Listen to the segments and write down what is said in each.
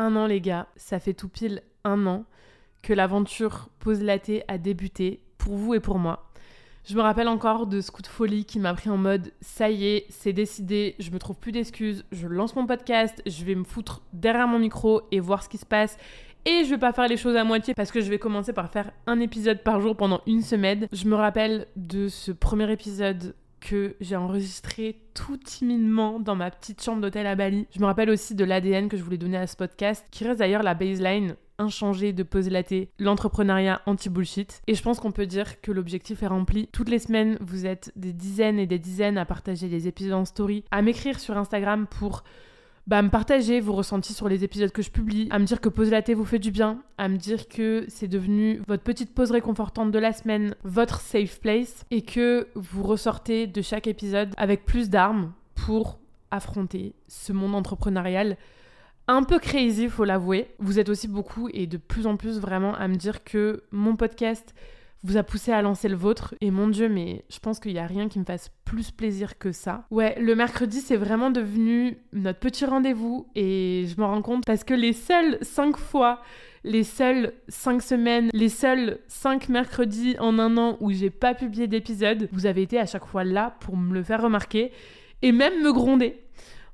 un an les gars, ça fait tout pile un an que l'aventure Pose Laté a débuté pour vous et pour moi. Je me rappelle encore de ce coup de folie qui m'a pris en mode ça y est, c'est décidé, je me trouve plus d'excuses, je lance mon podcast, je vais me foutre derrière mon micro et voir ce qui se passe. Et je vais pas faire les choses à moitié parce que je vais commencer par faire un épisode par jour pendant une semaine. Je me rappelle de ce premier épisode que j'ai enregistré tout timidement dans ma petite chambre d'hôtel à Bali. Je me rappelle aussi de l'ADN que je voulais donner à ce podcast, qui reste d'ailleurs la baseline inchangée de Pose Laté, l'entrepreneuriat anti-bullshit. Et je pense qu'on peut dire que l'objectif est rempli. Toutes les semaines, vous êtes des dizaines et des dizaines à partager des épisodes en story, à m'écrire sur Instagram pour bah, me partager vos ressentis sur les épisodes que je publie, à me dire que poser la thé vous fait du bien, à me dire que c'est devenu votre petite pause réconfortante de la semaine, votre safe place, et que vous ressortez de chaque épisode avec plus d'armes pour affronter ce monde entrepreneurial un peu crazy, faut l'avouer. Vous êtes aussi beaucoup et de plus en plus vraiment à me dire que mon podcast vous a poussé à lancer le vôtre. Et mon Dieu, mais je pense qu'il n'y a rien qui me fasse plus plaisir que ça. Ouais, le mercredi, c'est vraiment devenu notre petit rendez-vous. Et je me rends compte parce que les seules cinq fois, les seules cinq semaines, les seuls cinq mercredis en un an où j'ai pas publié d'épisode, vous avez été à chaque fois là pour me le faire remarquer et même me gronder.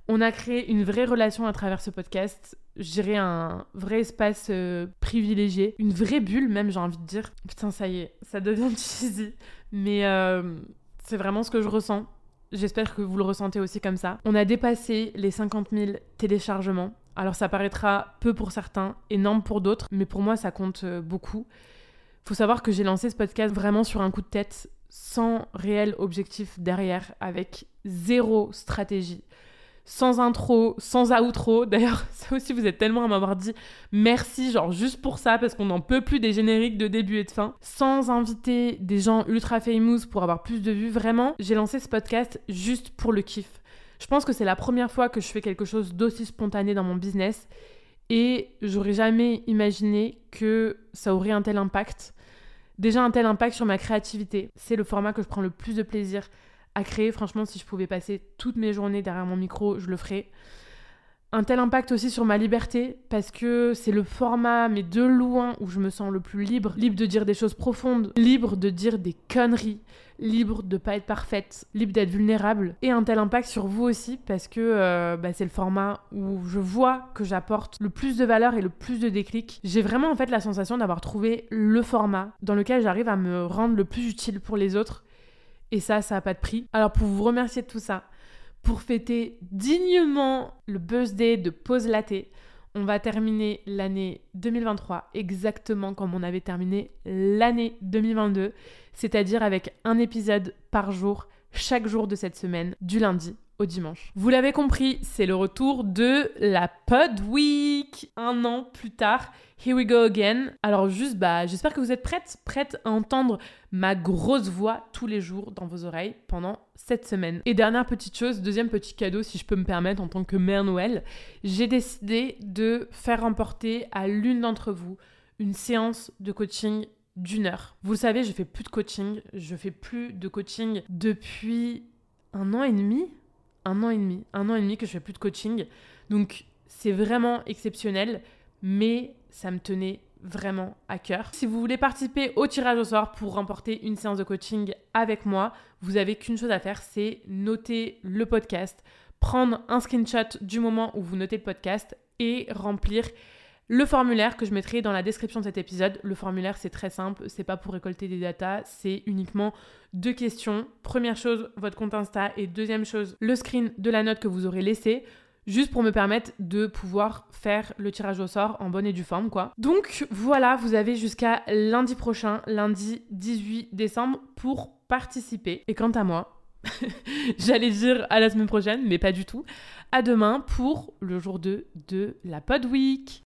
On a créé une vraie relation à travers ce podcast. Je dirais un vrai espace euh, privilégié, une vraie bulle même, j'ai envie de dire. Putain, ça y est, ça devient cheesy. Mais euh, c'est vraiment ce que je ressens. J'espère que vous le ressentez aussi comme ça. On a dépassé les 50 000 téléchargements. Alors ça paraîtra peu pour certains, énorme pour d'autres, mais pour moi ça compte euh, beaucoup. Faut savoir que j'ai lancé ce podcast vraiment sur un coup de tête, sans réel objectif derrière, avec zéro stratégie sans intro, sans outro. D'ailleurs, ça aussi, vous êtes tellement à m'avoir dit merci, genre juste pour ça, parce qu'on n'en peut plus des génériques de début et de fin. Sans inviter des gens ultra famous pour avoir plus de vues. Vraiment, j'ai lancé ce podcast juste pour le kiff. Je pense que c'est la première fois que je fais quelque chose d'aussi spontané dans mon business. Et j'aurais jamais imaginé que ça aurait un tel impact. Déjà un tel impact sur ma créativité. C'est le format que je prends le plus de plaisir à créer. Franchement, si je pouvais passer toutes mes journées derrière mon micro, je le ferais. Un tel impact aussi sur ma liberté, parce que c'est le format, mais de loin, où je me sens le plus libre. Libre de dire des choses profondes, libre de dire des conneries, libre de pas être parfaite, libre d'être vulnérable. Et un tel impact sur vous aussi, parce que euh, bah, c'est le format où je vois que j'apporte le plus de valeur et le plus de déclic. J'ai vraiment en fait la sensation d'avoir trouvé le format dans lequel j'arrive à me rendre le plus utile pour les autres et ça, ça n'a pas de prix. Alors pour vous remercier de tout ça, pour fêter dignement le birthday de Pause Laté, on va terminer l'année 2023 exactement comme on avait terminé l'année 2022, c'est-à-dire avec un épisode par jour chaque jour de cette semaine, du lundi dimanche. Vous l'avez compris, c'est le retour de la Pod Week. Un an plus tard, here we go again. Alors juste, bah, j'espère que vous êtes prêtes, prêtes à entendre ma grosse voix tous les jours dans vos oreilles pendant cette semaine. Et dernière petite chose, deuxième petit cadeau si je peux me permettre en tant que mère Noël, j'ai décidé de faire remporter à l'une d'entre vous une séance de coaching d'une heure. Vous le savez, je fais plus de coaching. Je fais plus de coaching depuis un an et demi. Un an et demi. Un an et demi que je fais plus de coaching. Donc, c'est vraiment exceptionnel. Mais ça me tenait vraiment à cœur. Si vous voulez participer au tirage au sort pour remporter une séance de coaching avec moi, vous avez qu'une chose à faire, c'est noter le podcast, prendre un screenshot du moment où vous notez le podcast et remplir le formulaire que je mettrai dans la description de cet épisode, le formulaire c'est très simple, c'est pas pour récolter des datas, c'est uniquement deux questions. Première chose, votre compte Insta et deuxième chose, le screen de la note que vous aurez laissée juste pour me permettre de pouvoir faire le tirage au sort en bonne et due forme quoi. Donc voilà, vous avez jusqu'à lundi prochain, lundi 18 décembre pour participer. Et quant à moi, j'allais dire à la semaine prochaine, mais pas du tout. À demain pour le jour 2 de la Pod Week.